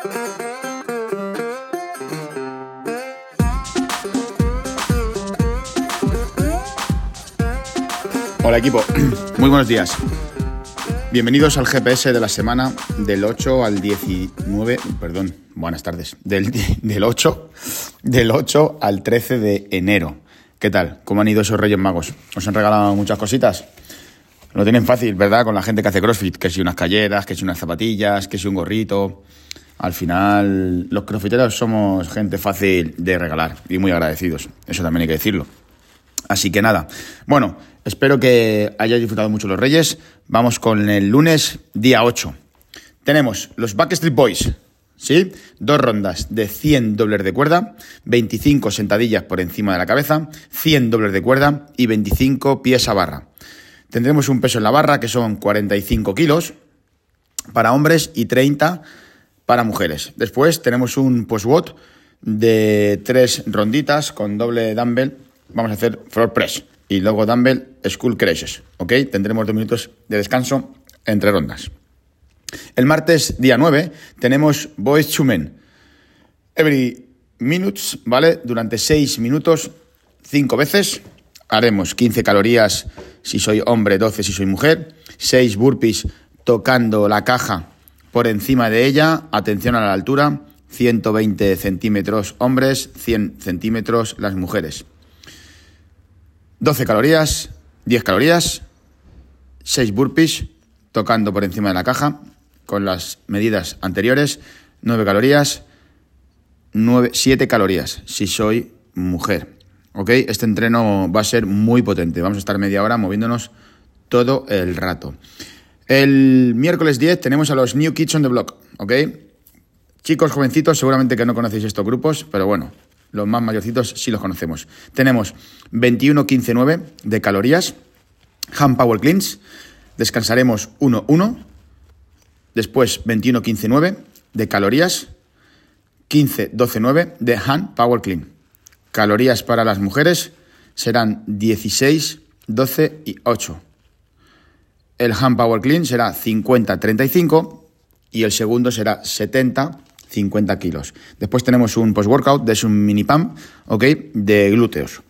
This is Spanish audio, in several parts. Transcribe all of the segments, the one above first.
Hola equipo, muy buenos días. Bienvenidos al GPS de la semana del 8 al 19, perdón, buenas tardes, del, del, 8, del 8 al 13 de enero. ¿Qué tal? ¿Cómo han ido esos Reyes Magos? ¿Os han regalado muchas cositas? Lo tienen fácil, ¿verdad? Con la gente que hace CrossFit, que si unas calleras, que si unas zapatillas, que si un gorrito. Al final, los crossfiteros somos gente fácil de regalar y muy agradecidos. Eso también hay que decirlo. Así que nada, bueno, espero que hayáis disfrutado mucho los Reyes. Vamos con el lunes, día 8. Tenemos los Backstreet Boys, ¿sí? Dos rondas de 100 dobles de cuerda, 25 sentadillas por encima de la cabeza, 100 dobles de cuerda y 25 pies a barra. Tendremos un peso en la barra que son 45 kilos para hombres y 30 para mujeres. Después tenemos un post-WOT de tres ronditas con doble dumbbell vamos a hacer floor press y luego dumbbell school crashes, ¿ok? Tendremos dos minutos de descanso entre rondas. El martes, día 9, tenemos Boys to Men. Every minutes, ¿vale? Durante 6 minutos, 5 veces. Haremos 15 calorías si soy hombre, 12 si soy mujer. 6 burpees tocando la caja por encima de ella. Atención a la altura. 120 centímetros hombres, 100 centímetros las mujeres. 12 calorías, 10 calorías, 6 burpees tocando por encima de la caja con las medidas anteriores, 9 calorías, 9, 7 calorías si soy mujer. ¿Ok? Este entreno va a ser muy potente. Vamos a estar media hora moviéndonos todo el rato. El miércoles 10 tenemos a los New Kids on the Block. ¿Ok? Chicos jovencitos, seguramente que no conocéis estos grupos, pero bueno, los más mayorcitos sí los conocemos. Tenemos 21-15-9 de calorías, hand power cleans, descansaremos 1-1, después 21-15-9 de calorías, 15-12-9 de hand power clean. Calorías para las mujeres serán 16, 12 y 8. El hand power clean será 50-35 y el segundo será 70 50 kilos. Después tenemos un post-workout, de un mini pump, ¿ok? De glúteos.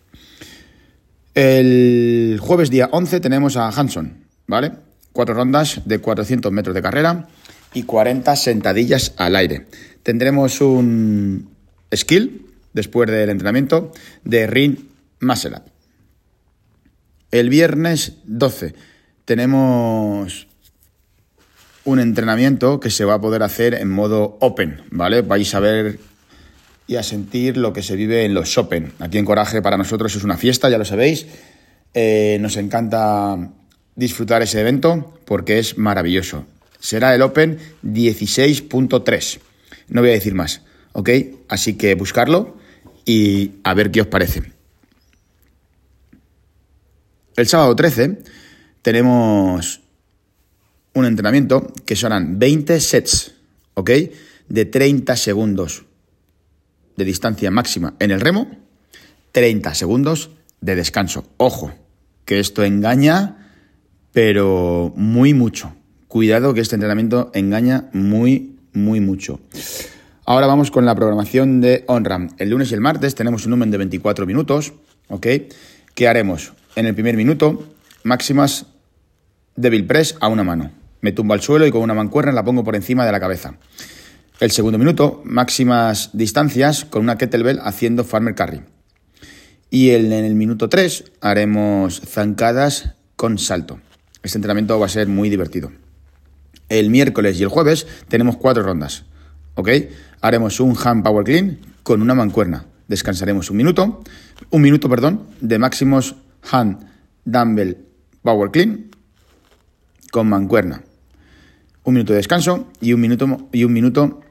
El jueves día 11 tenemos a Hanson, ¿vale? Cuatro rondas de 400 metros de carrera y 40 sentadillas al aire. Tendremos un skill, después del entrenamiento, de ring muscle. El viernes 12 tenemos un entrenamiento que se va a poder hacer en modo open, ¿vale? Vais a ver y a sentir lo que se vive en los Open. Aquí en Coraje para nosotros es una fiesta, ya lo sabéis. Eh, nos encanta disfrutar ese evento porque es maravilloso. Será el Open 16.3. No voy a decir más, ¿ok? Así que buscarlo y a ver qué os parece. El sábado 13 tenemos un entrenamiento que serán 20 sets, ¿ok? De 30 segundos de distancia máxima en el remo, 30 segundos de descanso. Ojo, que esto engaña, pero muy mucho. Cuidado que este entrenamiento engaña muy, muy mucho. Ahora vamos con la programación de OnRAM. El lunes y el martes tenemos un número de 24 minutos, ¿ok? ¿Qué haremos? En el primer minuto, máximas de press a una mano. Me tumbo al suelo y con una mancuerna la pongo por encima de la cabeza. El segundo minuto, máximas distancias con una kettlebell haciendo farmer carry. Y en el minuto 3 haremos zancadas con salto. Este entrenamiento va a ser muy divertido. El miércoles y el jueves tenemos cuatro rondas. ¿Ok? Haremos un hand power clean con una mancuerna. Descansaremos un minuto, un minuto, perdón, de máximos hand dumbbell power clean con mancuerna un minuto de descanso y un minuto, y un minuto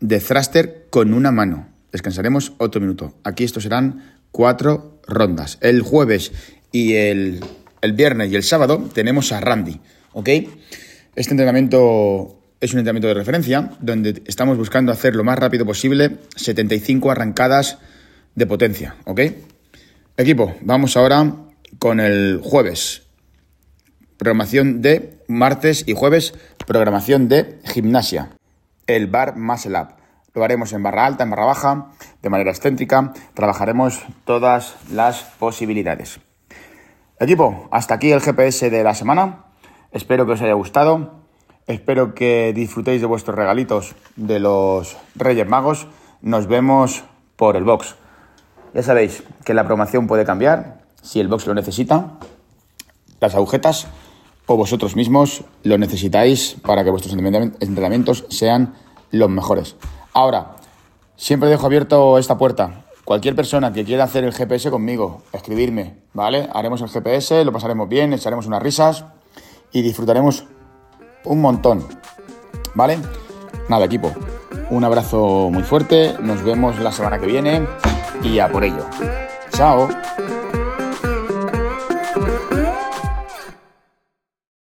de thruster con una mano. Descansaremos otro minuto. Aquí estos serán cuatro rondas. El jueves y el, el viernes y el sábado tenemos a Randy, ¿ok? Este entrenamiento es un entrenamiento de referencia donde estamos buscando hacer lo más rápido posible 75 arrancadas de potencia, ¿ok? Equipo, vamos ahora con el jueves. Programación de martes y jueves programación de gimnasia. El Bar Muscle Up. lo haremos en barra alta, en barra baja, de manera excéntrica. Trabajaremos todas las posibilidades. Equipo, hasta aquí el GPS de la semana. Espero que os haya gustado. Espero que disfrutéis de vuestros regalitos de los Reyes Magos. Nos vemos por el box. Ya sabéis que la programación puede cambiar si el box lo necesita. Las agujetas o vosotros mismos lo necesitáis para que vuestros entrenamientos sean los mejores. Ahora, siempre dejo abierto esta puerta. Cualquier persona que quiera hacer el GPS conmigo, escribirme, ¿vale? Haremos el GPS, lo pasaremos bien, echaremos unas risas y disfrutaremos un montón, ¿vale? Nada, equipo, un abrazo muy fuerte, nos vemos la semana que viene y a por ello. Chao.